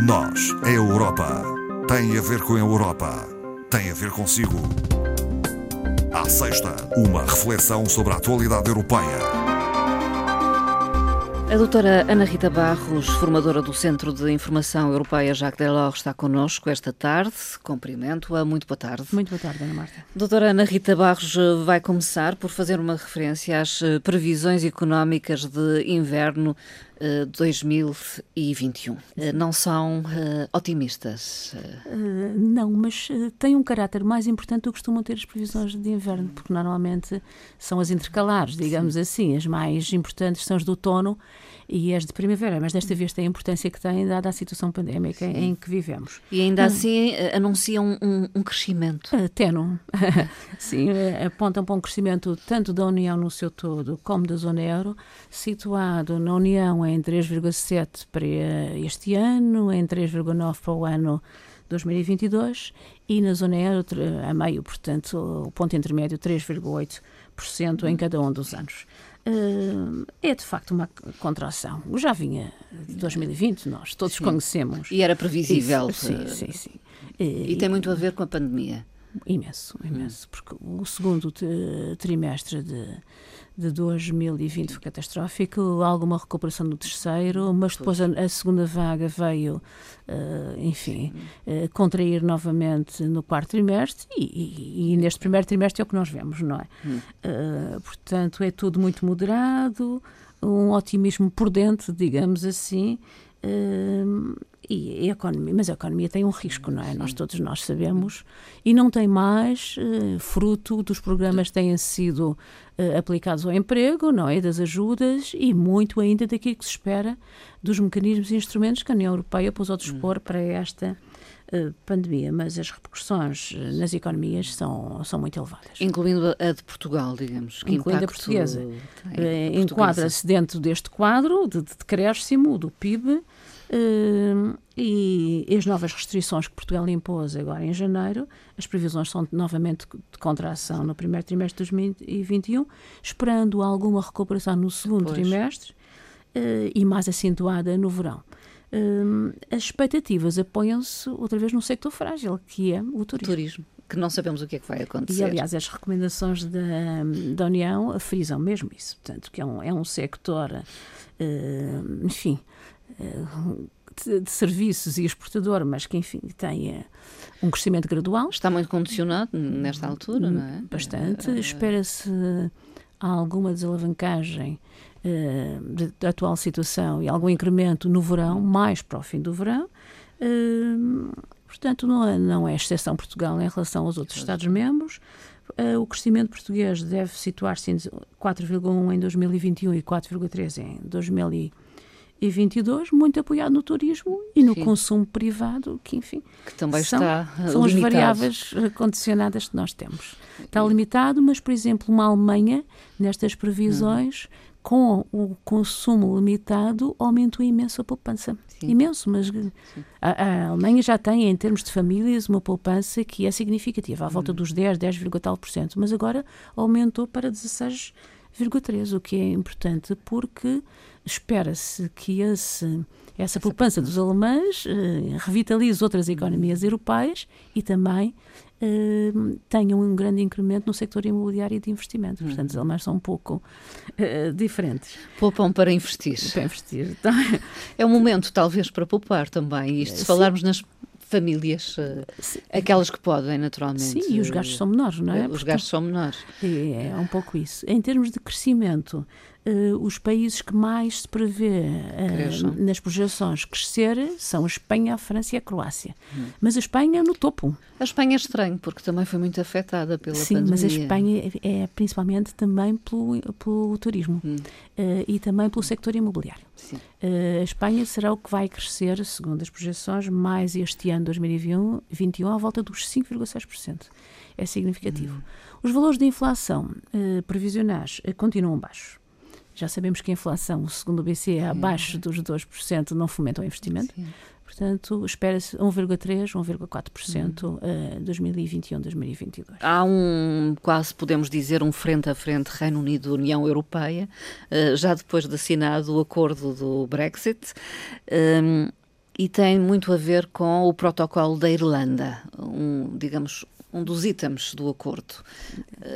Nós, a Europa, tem a ver com a Europa, tem a ver consigo. À sexta, uma reflexão sobre a atualidade europeia. A doutora Ana Rita Barros, formadora do Centro de Informação Europeia Jacques Delors, está connosco esta tarde. Cumprimento-a. Muito boa tarde. Muito boa tarde, Ana Marta. Doutora Ana Rita Barros vai começar por fazer uma referência às eh, previsões económicas de inverno 2021. Eh, não são uh, otimistas? Uh, não, mas uh, tem um caráter mais importante do que costumam ter as previsões de inverno, porque normalmente são as intercalares, digamos Sim. assim. As mais importantes são as do outono e as de primavera, mas desta vez tem a importância que tem, dada a situação pandémica Sim. em que vivemos. E ainda hum. assim anunciam um, um crescimento? Uh, tenue. Sim, apontam para um crescimento tanto da União no seu todo como da zona euro, situado na União em 3,7 para este ano, em 3,9 para o ano 2022 e na zona euro a meio, portanto, o ponto intermédio 3,8% em cada um dos anos. É de facto uma contração. Já vinha de 2020, nós todos sim. conhecemos. E era previsível. Isso, sim, sim, sim. E, e tem muito a ver com a pandemia. Imenso, imenso, porque o segundo trimestre de, de 2020 foi catastrófico, alguma recuperação no terceiro, mas depois a, a segunda vaga veio, uh, enfim, uh, contrair novamente no quarto trimestre e, e, e, neste primeiro trimestre é o que nós vemos, não é? Uh, portanto, é tudo muito moderado, um otimismo prudente, digamos assim, E a economia, mas a economia tem um risco, não é? Nós todos nós sabemos e não tem mais uh, fruto dos programas que têm sido uh, aplicados ao emprego, não é? Das ajudas e muito ainda daquilo que se espera dos mecanismos e instrumentos que a União Europeia pôs ao dispor hum. para esta pandemia, mas as repercussões nas economias são, são muito elevadas. Incluindo a de Portugal, digamos. Que Incluindo a portuguesa. Enquadra-se dentro deste quadro de, de decréscimo do PIB e as novas restrições que Portugal impôs agora em janeiro, as previsões são novamente de contração no primeiro trimestre de 2021, esperando alguma recuperação no segundo pois. trimestre e mais acentuada no verão. Uh, as expectativas apoiam-se outra vez num sector frágil, que é o turismo. turismo. Que não sabemos o que é que vai acontecer. E, aliás, as recomendações da, da União frisam mesmo isso. Portanto, que é um, é um sector, enfim, de, de, serviços e exportador, mas que, enfim, tem um crescimento gradual. Está muito condicionado nesta altura, não é? Bastante. Uh, Espera-se alguma desalavancagem uh, da atual situação e algum incremento no verão, mais para o fim do verão. Uh, portanto, não é, não é exceção Portugal em relação aos outros Estados-membros. Uh, o crescimento português deve situar-se em 4,1 em 2021 e 4,3 em 2022 e 22, muito apoiado no turismo e no Sim. consumo privado, que enfim que também são, está são as variáveis condicionadas que nós temos. Está limitado, mas por exemplo uma Alemanha nestas previsões. Com o consumo limitado aumentou imenso a poupança. Sim. Imenso, mas a, a, Alemanha já tem, em termos de famílias, uma poupança que é significativa, à volta uhum. dos 10, 10, tal por cento, mas agora aumentou para 16,3, o que é importante porque espera-se que esse, essa poupança dos alemães eh, revitalize outras economias europeias e também eh, tenham um grande incremento no sector imobiliário e de investimento. Portanto, os alemães são um pouco eh, diferentes. Poupam para investir. Para investir. É um momento, talvez, para poupar também. Isto, se falarmos nas famílias, Sim. aquelas que podem, naturalmente. Sim, e os gastos são menores, não é? Os gastos são menores. É, é um pouco isso. Em termos de crescimento, uh, os países que mais se prevê uh, nas projeções crescer são a Espanha, a França e a Croácia. Hum. Mas a Espanha no topo. A Espanha é estranho, porque também foi muito afetada pela Sim, pandemia. mas a Espanha é, é principalmente também pelo, pelo turismo hum. uh, e também pelo sector imobiliário. a Espanha será o que vai crescer, segundo as projeções, mais este ano, 2021, à volta dos 5,6%. É significativo. Hum. Os valores de inflação previsionais continuam baixos. Já sabemos que a inflação, segundo o BCE, é abaixo dos 2% não fomenta o investimento. Sim. Portanto, espera-se 1,3%, 1,4% uhum. uh, 2021, 2022. Há um, quase podemos dizer, um frente a frente Reino Unido-União Europeia, uh, já depois de assinado o acordo do Brexit. Um, E tem muito a ver com o protocolo da Irlanda, um, digamos, um dos itens do acordo.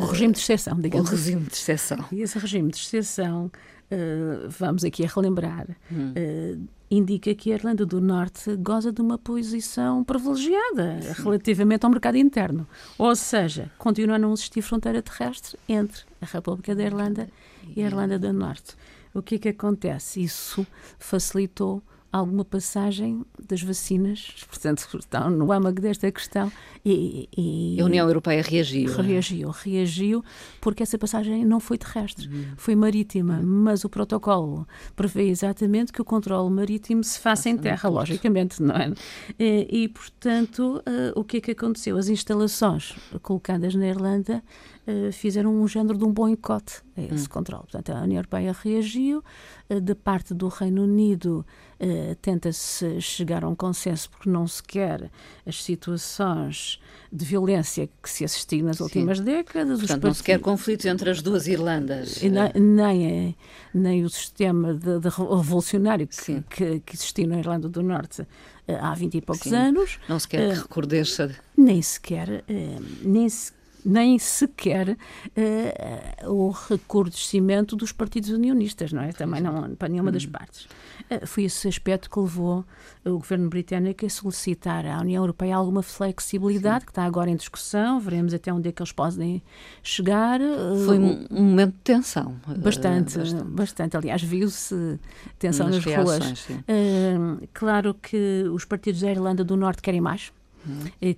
O regime de exceção, digamos. O regime de exceção. E esse regime de exceção, uh, vamos aqui a relembrar, hum. uh, indica que a Irlanda do Norte goza de uma posição privilegiada Sim. relativamente ao mercado interno. Ou seja, continua a não existir fronteira terrestre entre a República da Irlanda e a Irlanda do Norte. O que é que acontece? Isso facilitou alguma passagem das vacinas, portanto, estão no âmago desta questão. E, e, a União Europeia reagiu. É? Reagiu, reagiu, porque essa passagem não foi terrestre, uhum. foi marítima, uhum. mas o protocolo prevê exatamente que o controle marítimo se faça em terra, logicamente, não é? E, e portanto, uh, o que é que aconteceu? As instalações colocadas na Irlanda fizeram um género de um boicote a esse hum. controle. Portanto, a União Europeia reagiu, uh, de parte do Reino Unido uh, tenta-se chegar a um consenso porque não se quer as situações de violência que se assistiu nas Sim. últimas décadas. Portanto, não se quer conflitos entre as duas Irlandas. Nem, nem, nem o sistema de, de revolucionário que, que, que, existiu na Irlanda do Norte há 20 e poucos Sim. anos. Não se quer que recordeça. Nem sequer, nem sequer nem sequer uh, o recrudescimento dos partidos unionistas, não é? Também não para nenhuma das hum. partes. Uh, foi esse aspecto que levou o governo britânico a solicitar à União Europeia alguma flexibilidade, Sim. que está agora em discussão, veremos até onde é que eles podem chegar. Foi um, um momento de tensão. Bastante, bastante. bastante. Aliás, viu-se tensão nas, nas ruas. Uh, claro que os partidos da Irlanda do Norte querem mais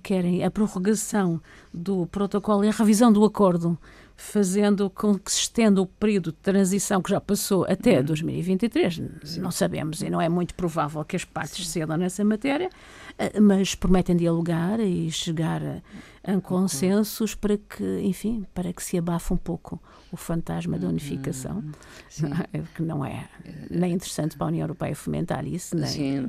Querem a prorrogação do protocolo e a revisão do acordo, fazendo com que se estenda o período de transição que já passou até uhum. 2023. Sim. Não sabemos e não é muito provável que as partes Sim. cedam nessa matéria, eh, mas prometem dialogar e chegar a, a consensos para que, enfim, para que se abafe um pouco o fantasma da unificação, uhum. é? que não é nem interessante para a União Europeia fomentar isso, nem, Sim,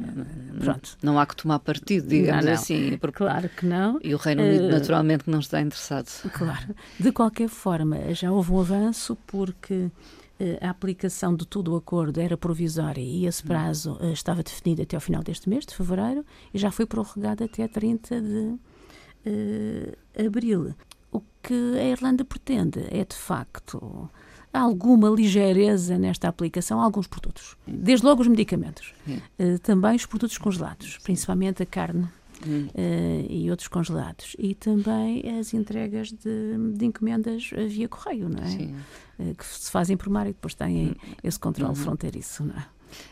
pronto. Não há que tomar partido, digamos não, não. assim. Porque, claro que não. E o Reino Unido, uh, naturalmente, não está interessado. Claro. De qualquer forma, já houve um avanço porque eh, a aplicação de todo o acordo era provisória e esse hum. prazo uh, estava definido até ao final deste mês, de fevereiro, e já foi prorrogado até 30 de uh, abril. O que a Irlanda pretende é, de facto, alguma ligeireza nesta aplicação a alguns produtos. Desde logo os medicamentos. Uh, também os produtos congelados, principalmente a carne. Uh, e outros congelados. E também as entregas de, de encomendas via correio, não é? Uh, que se fazem por mar e depois têm hum. esse controle uhum. fronteiriço, não é?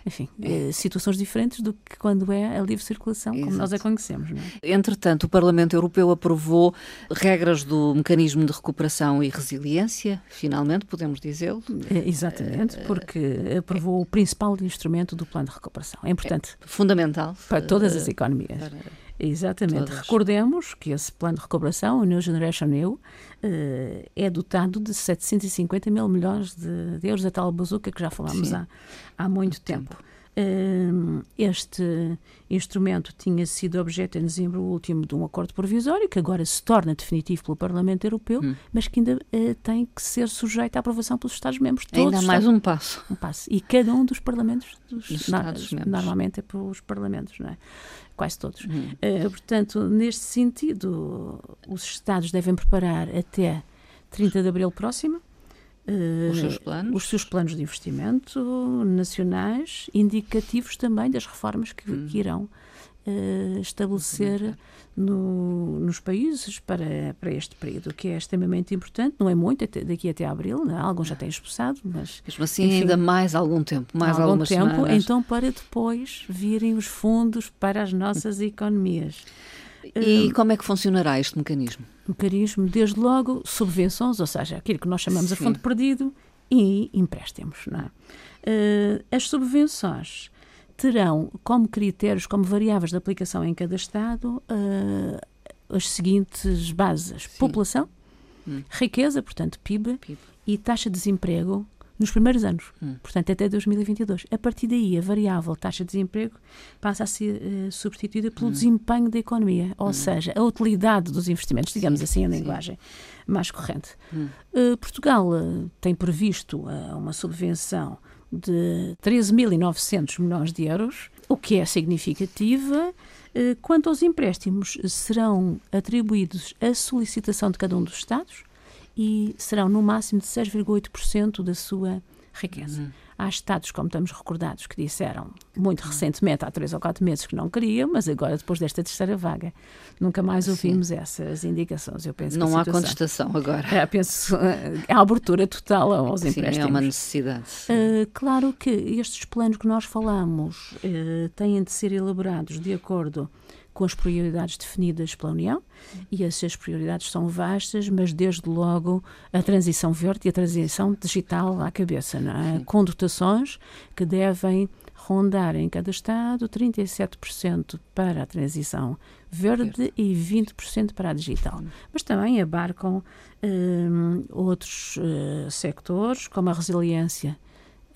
enfim, é. situações diferentes do que quando é a livre circulação, como Exato. nós a conhecemos. É? Entretanto, o Parlamento Europeu aprovou regras do mecanismo de recuperação e resiliência, finalmente, podemos dizê-lo. É, exatamente, porque aprovou o principal instrumento do plano de recuperação. É importante. É fundamental. Para todas as economias. Para Exatamente. Todas. Recordemos que esse plano de recuperação, o New Generation EU, eh, é dotado de 750 mil milhões de, euros, a tal bazuca que já falámos há, há muito tempo. tempo. Este instrumento tinha sido objeto em dezembro último de um acordo provisório, que agora se torna definitivo pelo Parlamento Europeu, hum. mas que ainda uh, tem que ser sujeito à aprovação pelos Estados-membros. Ainda mais um passo. Um passo. E cada um dos parlamentos, dos, dos Estados-membros. Normalmente é pelos parlamentos, não é? quase todos. Uhum. Uh, portanto, neste sentido, os Estados devem preparar até 30 de abril próximo os, seus planos. os seus planos de investimento nacionais, indicativos também das reformas que, uhum. que irão uh, estabelecer no, nos países para, para este período, que é extremamente importante, não é muito, até, daqui até abril, né? alguns já têm expulsado, mas... Mesmo assim, enfim, ainda mais algum tempo, mais algum tempo, semanas. então para depois virem os fundos para as nossas economias. E como é que funcionará este mecanismo? Mecanismo, desde logo, subvenções, ou seja, aquilo que nós chamamos Sim. a fundo perdido, e empréstimos. Não é? Uh, as subvenções terão como critérios, como variáveis de aplicação em cada Estado, uh, as seguintes bases: Sim. população, hum. riqueza, portanto PIB, PIB, e taxa de desemprego nos primeiros anos, hum. portanto até 2022. A partir daí, a variável taxa de desemprego passa a ser uh, substituída pelo hum. desempenho da economia, ou hum. seja, a utilidade dos investimentos, digamos sim, assim, em linguagem mais corrente. Uh, Portugal uh, tem previsto uma subvenção de 13.900 milhões de euros o que é significativa. Quanto aos empréstimos, serão atribuídos a solicitação de cada um dos Estados e serão no máximo de 6,8% da sua riqueza. Uhum. Há Estados, como estamos recordados, que disseram muito recentemente, há três ou quatro meses, que não queriam, mas agora, depois desta terceira vaga, nunca mais ouvimos Sim. essas indicações. Eu penso não há contestação agora. É, penso, há abertura total aos Sim, empréstimos. É uma necessidade. Uh, claro que estes planos que nós falamos uh, têm de ser elaborados de acordo com as prioridades definidas pela União, e essas prioridades são vastas, mas desde logo a transição verde e a transição digital à cabeça, não é? com dotações que devem rondar em cada Estado 37% para a transição verde e 20% para a digital. Mas também abarcam um, outros uh, sectores, como a resiliência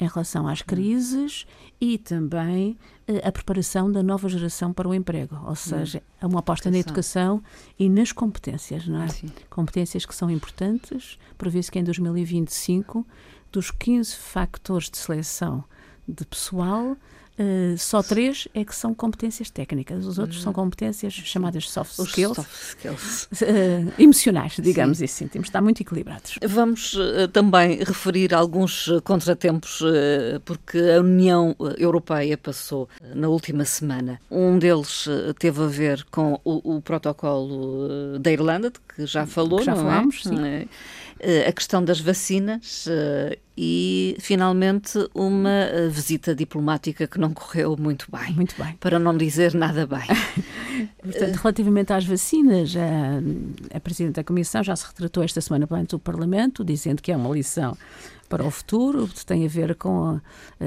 em relação às crises e também uh, a preparação da nova geração para o emprego, ou seja, é uma aposta na educação e nas competências, não é? Sim. Competências que são importantes, prevê-se que em 2025, dos 15 factores de seleção de pessoal, Uh, só três é que são competências técnicas, os outros são hum. competências chamadas soft Os skills, soft skills. Uh, emocionais, digamos Sim. assim. Temos de estar muito equilibrados. Vamos uh, também referir alguns contratempos, porque a União Europeia passou na última semana. Um deles teve a ver com o, o protocolo da Irlanda, de que já falou, que já não é? falámos, é? Sim. a questão das vacinas e, finalmente, uma visita diplomática que não correu muito bem. Muito bem. Para não dizer nada bem. Portanto, relativamente às vacinas, a, a Presidente da Comissão já se retratou esta semana perante o Parlamento, dizendo que é uma lição para o futuro, que tem a ver com uh,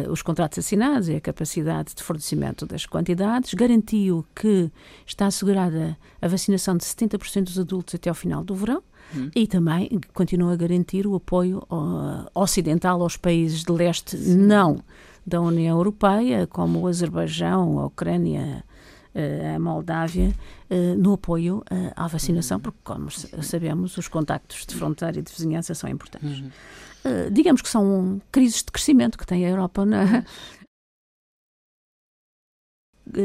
os contratos assinados e a capacidade de fornecimento das quantidades. Garantiu que está assegurada a vacinação de 70% dos adultos até ao final do verão Hum. E também continua a garantir o apoio ocidental aos países de leste, Sim. não da União Europeia, como o Azerbaijão, a Ucrânia, eh, a Moldávia, eh, no apoio eh, à vacinação, uhum. porque, como sabemos, os contactos de fronteira e de vizinhança são importantes. Uhum. Digamos que são crises de crescimento que tem a Europa na,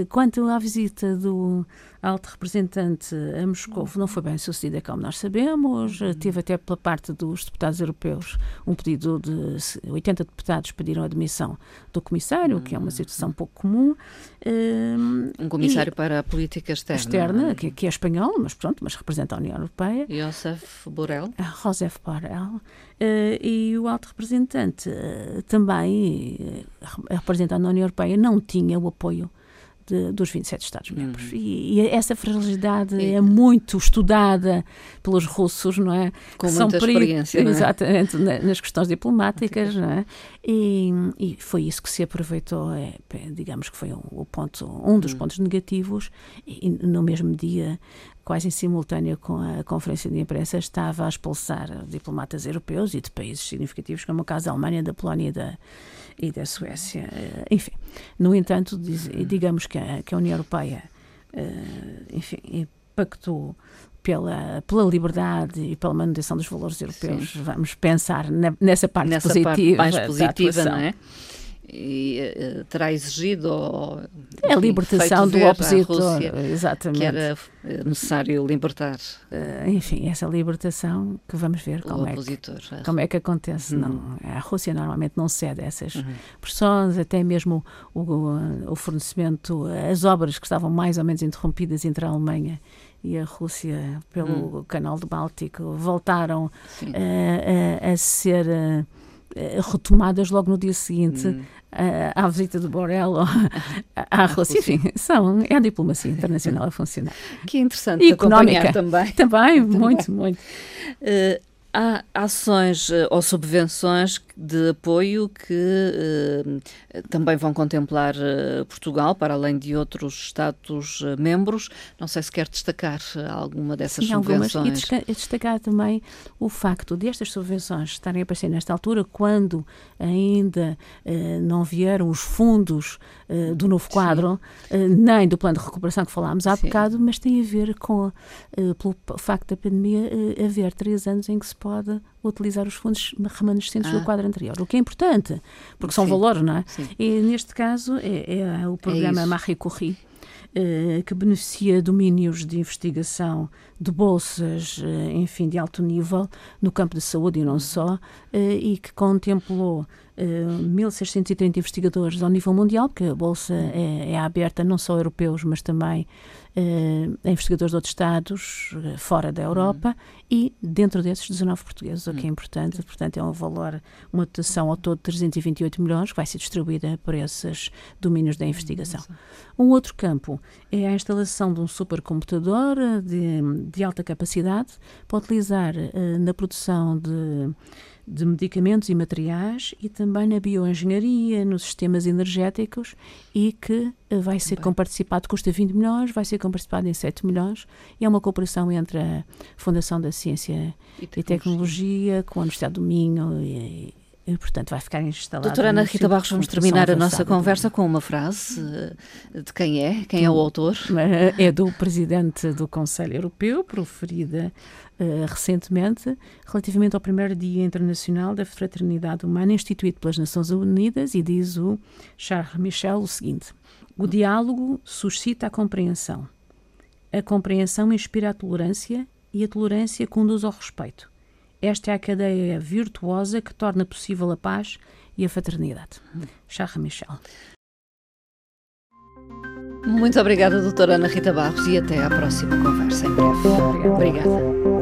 Quanto à visita do alto representante a Moscou, não foi bem sucedida, como nós sabemos. Uhum. Teve até pela parte dos deputados europeus um pedido de 80 deputados pediram a admissão do comissário, que é uma situação pouco comum. Hum, um comissário e, para a política externa. Externa, que, que, é espanhol, mas pronto, mas representa a União Europeia. Josef Borrell. Josef Borrell. E o alto representante também, representando a União Europeia, não tinha o apoio de, dos 27 Estados-membros. Uhum. E, e, essa fragilidade é muito estudada pelos russos, não é? Com que muita experiência, não é? Exatamente, nas questões diplomáticas, não é? E, e, foi isso que se aproveitou, é, digamos que foi um, o ponto, um dos uhum. pontos negativos, e no mesmo dia quase em simultâneo com a conferência de imprensa, estava a expulsar diplomatas europeus e de países significativos, como o caso da Alemanha, da Polónia e da, e da Suécia. Eh, enfim, no entanto, diz, digamos que a, que a União Europeia, eh, enfim, pactou pela, pela liberdade e pela manutenção dos valores europeus. Sim. Vamos pensar nessa parte nessa positiva. Parte mais positiva, não é? E uh, terá exigido ou, enfim, a libertação do opositor, Rússia, exatamente, que era eh, necessário libertar. Uh, enfim, essa libertação que vamos ver como, é que, como é que acontece. Uhum. Não, a Rússia normalmente não cede a essas uhum. pressões, até mesmo o, o, o, fornecimento, as obras que estavam mais ou menos interrompidas entre a Alemanha e a Rússia pelo uhum. canal do Báltico voltaram a, a, ser retomadas logo no dia seguinte hum à visita do Borel à Rússia. Enfim, são, é a diplomacia internacional a funcionar. Que interessante e económica também. Também, muito, muito. Uh, há ações eh, ou subvenções de apoio que uh, também vão contemplar uh, Portugal, para além de outros Estados-membros. Não sei se quer destacar alguma dessas Sim, subvenções. Algumas. E destacar também o facto de estas subvenções estarem a aparecer nesta altura, quando ainda não vieram os fundos do novo quadro, nem do plano de recuperação que falámos há Sim. bocado, mas tem a ver com, pelo facto da pandemia, haver três anos em que se pode utilizar os fundos remanescentes ah. do quadro anterior. O que é importante, porque Sim. são valores, não é? Sim. E neste caso é, é o é programa é Marie Curie, eh, que beneficia domínios de investigação de bolsas, eh, enfim, de alto nível no campo da saúde e não só, eh, e que contemplou 1.630 investigadores ao nível mundial, porque a bolsa é, é aberta não só a europeus, mas também a investigadores de outros Estados, fora da Europa, uhum. e dentro desses 19 portugueses, o que é uhum. importante. Portanto, é um valor, uma dotação ao todo de 328 milhões, que vai ser distribuída por esses domínios da investigação. Um outro campo é a instalação de um supercomputador de, de alta capacidade para utilizar uh, na produção de, de medicamentos e materiais e também na bioengenharia, nos sistemas energéticos e que uh, vai ser comparticipado, custa 20 milhões, vai ser comparticipado em 7 milhões. E é uma cooperação entre a Fundação da Ciência e Tecnologia, e Tecnologia com a Universidade do Minho e, e, portanto, vai ficar instalado. Doutora Ana Rita Barros, vamos terminar a nossa conversa com uma frase eh, de quem é, quem é o autor. É do presidente do Conselho Europeu, proferida uh, recentemente, relativamente ao primeiro Dia Internacional da Fraternidade Humana, instituído pelas Nações Unidas, e diz o Charles Michel o seguinte: O diálogo suscita a compreensão. A compreensão inspira a tolerância e a tolerância conduz ao respeito. Esta é a cadeia virtuosa que torna possível a paz e a fraternidade. Charles Michel. Muito obrigada, doutora Ana Rita Barros, e até à próxima conversa em breve. Obrigada. obrigada.